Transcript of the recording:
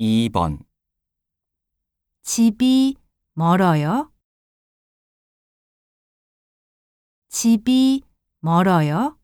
2번, 집이 멀어요? 집이 멀어요?